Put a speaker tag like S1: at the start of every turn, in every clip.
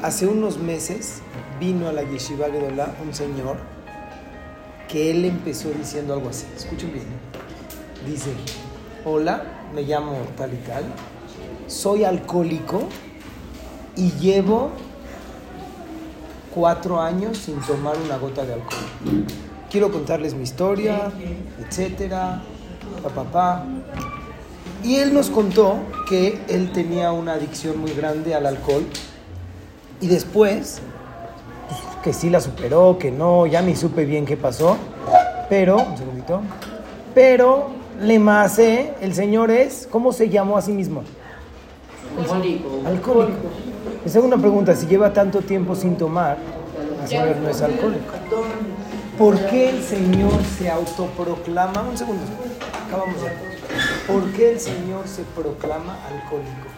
S1: Hace unos meses vino a la Yeshiva Gedolah un señor que él empezó diciendo algo así. Escuchen bien. Dice, hola, me llamo tal y tal, soy alcohólico y llevo cuatro años sin tomar una gota de alcohol. Quiero contarles mi historia, etcétera, papá, Y él nos contó que él tenía una adicción muy grande al alcohol y después, que sí la superó, que no, ya ni supe bien qué pasó, pero, un segundito, pero le masé, el señor es, ¿cómo se llamó a sí mismo?
S2: Alcohólico.
S1: Alcohólico. Mi segunda pregunta, si lleva tanto tiempo sin tomar, el señor no es alcohólico. ¿Por qué el Señor se autoproclama? Un segundo, acabamos ya. ¿Por qué el Señor se proclama alcohólico?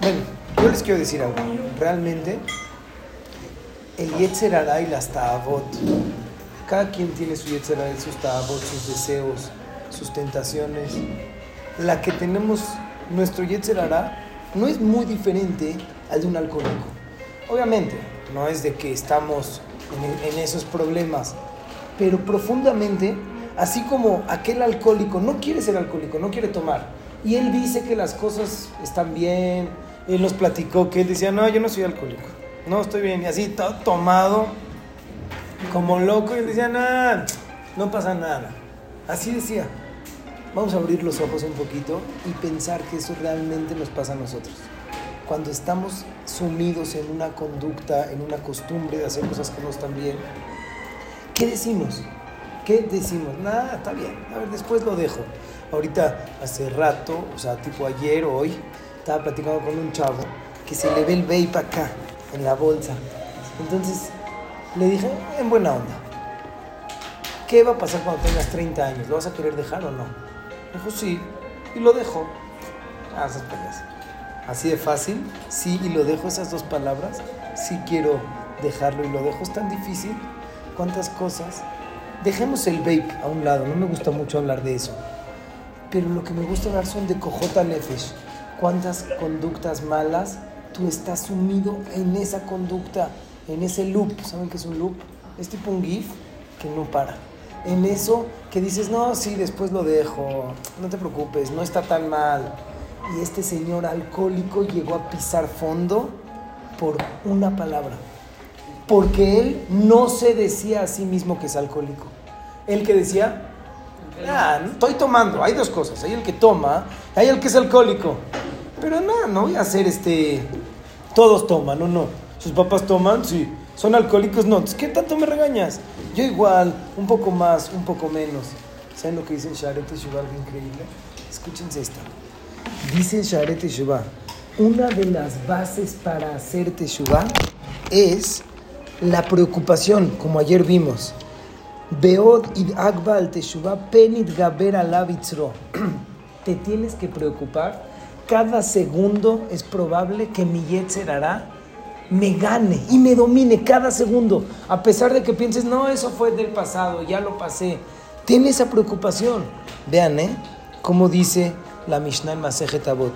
S1: Bueno, yo les quiero decir algo. Realmente, el Yetzer Hará y las Ta'avot, cada quien tiene su Yetzer Hará, sus sus deseos, sus tentaciones. La que tenemos, nuestro Yetzer Hará, no es muy diferente al de un alcohólico. Obviamente, no es de que estamos en, en esos problemas, pero profundamente, así como aquel alcohólico no quiere ser alcohólico, no quiere tomar, y él dice que las cosas están bien, él nos platicó que él decía, no, yo no soy alcohólico, no estoy bien, y así todo tomado, como loco, y él decía, nada, no pasa nada. Así decía. Vamos a abrir los ojos un poquito y pensar que eso realmente nos pasa a nosotros. Cuando estamos sumidos en una conducta, en una costumbre de hacer cosas que no están bien, ¿qué decimos? ¿Qué decimos? Nada, está bien. A ver, después lo dejo. Ahorita, hace rato, o sea, tipo ayer o hoy, estaba platicando con un chavo que se le ve el vape acá, en la bolsa. Entonces, le dije, en buena onda, ¿qué va a pasar cuando tengas 30 años? ¿Lo vas a querer dejar o no? Dijo, sí, y lo dejo. Ah, esas peleas. Así de fácil, sí, y lo dejo, esas dos palabras, sí quiero dejarlo y lo dejo. Es tan difícil. ¿Cuántas cosas? Dejemos el vape a un lado, no me gusta mucho hablar de eso. Pero lo que me gusta hablar son de cojota nefesh. ¿Cuántas conductas malas tú estás sumido en esa conducta, en ese loop? ¿Saben qué es un loop? Es tipo un GIF que no para. En eso que dices, no, sí, después lo dejo, no te preocupes, no está tan mal. Y este señor alcohólico llegó a pisar fondo por una palabra. Porque él no se decía a sí mismo que es alcohólico. Él que decía, ah, estoy tomando. Hay dos cosas. Hay el que toma, hay el que es alcohólico. Pero no, no voy a hacer este... Todos toman, ¿o no? ¿Sus papás toman? Sí. ¿Son alcohólicos? No. ¿Qué tanto me regañas? Yo igual, un poco más, un poco menos. ¿Saben lo que dice Sharet Teshuvah? Algo increíble. Escúchense esto. Dice Sharet Teshuvah, una de las bases para hacer Teshuvah es la preocupación, como ayer vimos. Beod id agba al Teshuvah penit gaber alavitzro. Te tienes que preocupar. Cada segundo es probable que mi Yetzer hará me gane y me domine cada segundo. A pesar de que pienses, no, eso fue del pasado, ya lo pasé. Tiene esa preocupación. Vean, ¿eh? Como dice la Mishnah en Masejet Avot.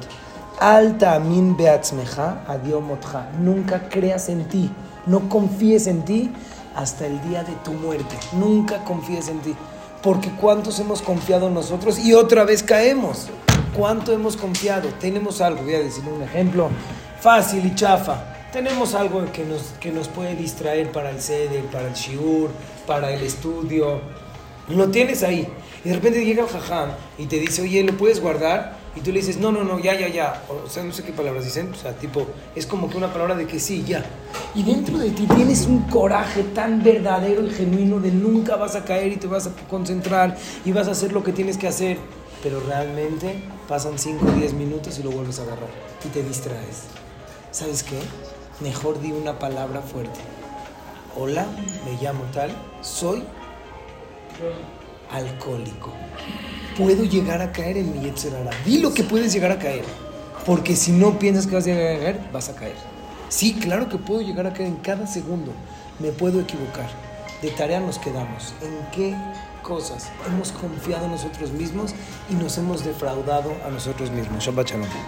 S1: Alta amin beatzmeja adiomotja. Nunca creas en ti, no confíes en ti hasta el día de tu muerte. Nunca confíes en ti. Porque cuántos hemos confiado nosotros y otra vez caemos. ¿Cuánto hemos confiado? Tenemos algo, voy a decir un ejemplo fácil y chafa. Tenemos algo que nos, que nos puede distraer para el sede, para el shiur, para el estudio. Lo tienes ahí. Y de repente llega el jajam y te dice, oye, ¿lo puedes guardar? Y tú le dices, no, no, no, ya, ya, ya. O sea, no sé qué palabras dicen. O sea, tipo, es como que una palabra de que sí, ya. Y dentro de ti tienes un coraje tan verdadero y genuino de nunca vas a caer y te vas a concentrar y vas a hacer lo que tienes que hacer. Pero realmente pasan 5 o 10 minutos y lo vuelves a agarrar y te distraes. ¿Sabes qué? Mejor di una palabra fuerte. Hola, me llamo tal, soy alcohólico. Puedo llegar a caer en mi Yetzerara. Di lo que puedes llegar a caer. Porque si no piensas que vas a llegar a caer, vas a caer. Sí, claro que puedo llegar a caer en cada segundo. Me puedo equivocar. De tarea nos quedamos. ¿En qué cosas hemos confiado en nosotros mismos y nos hemos defraudado a nosotros mismos? Shabbat Shalom.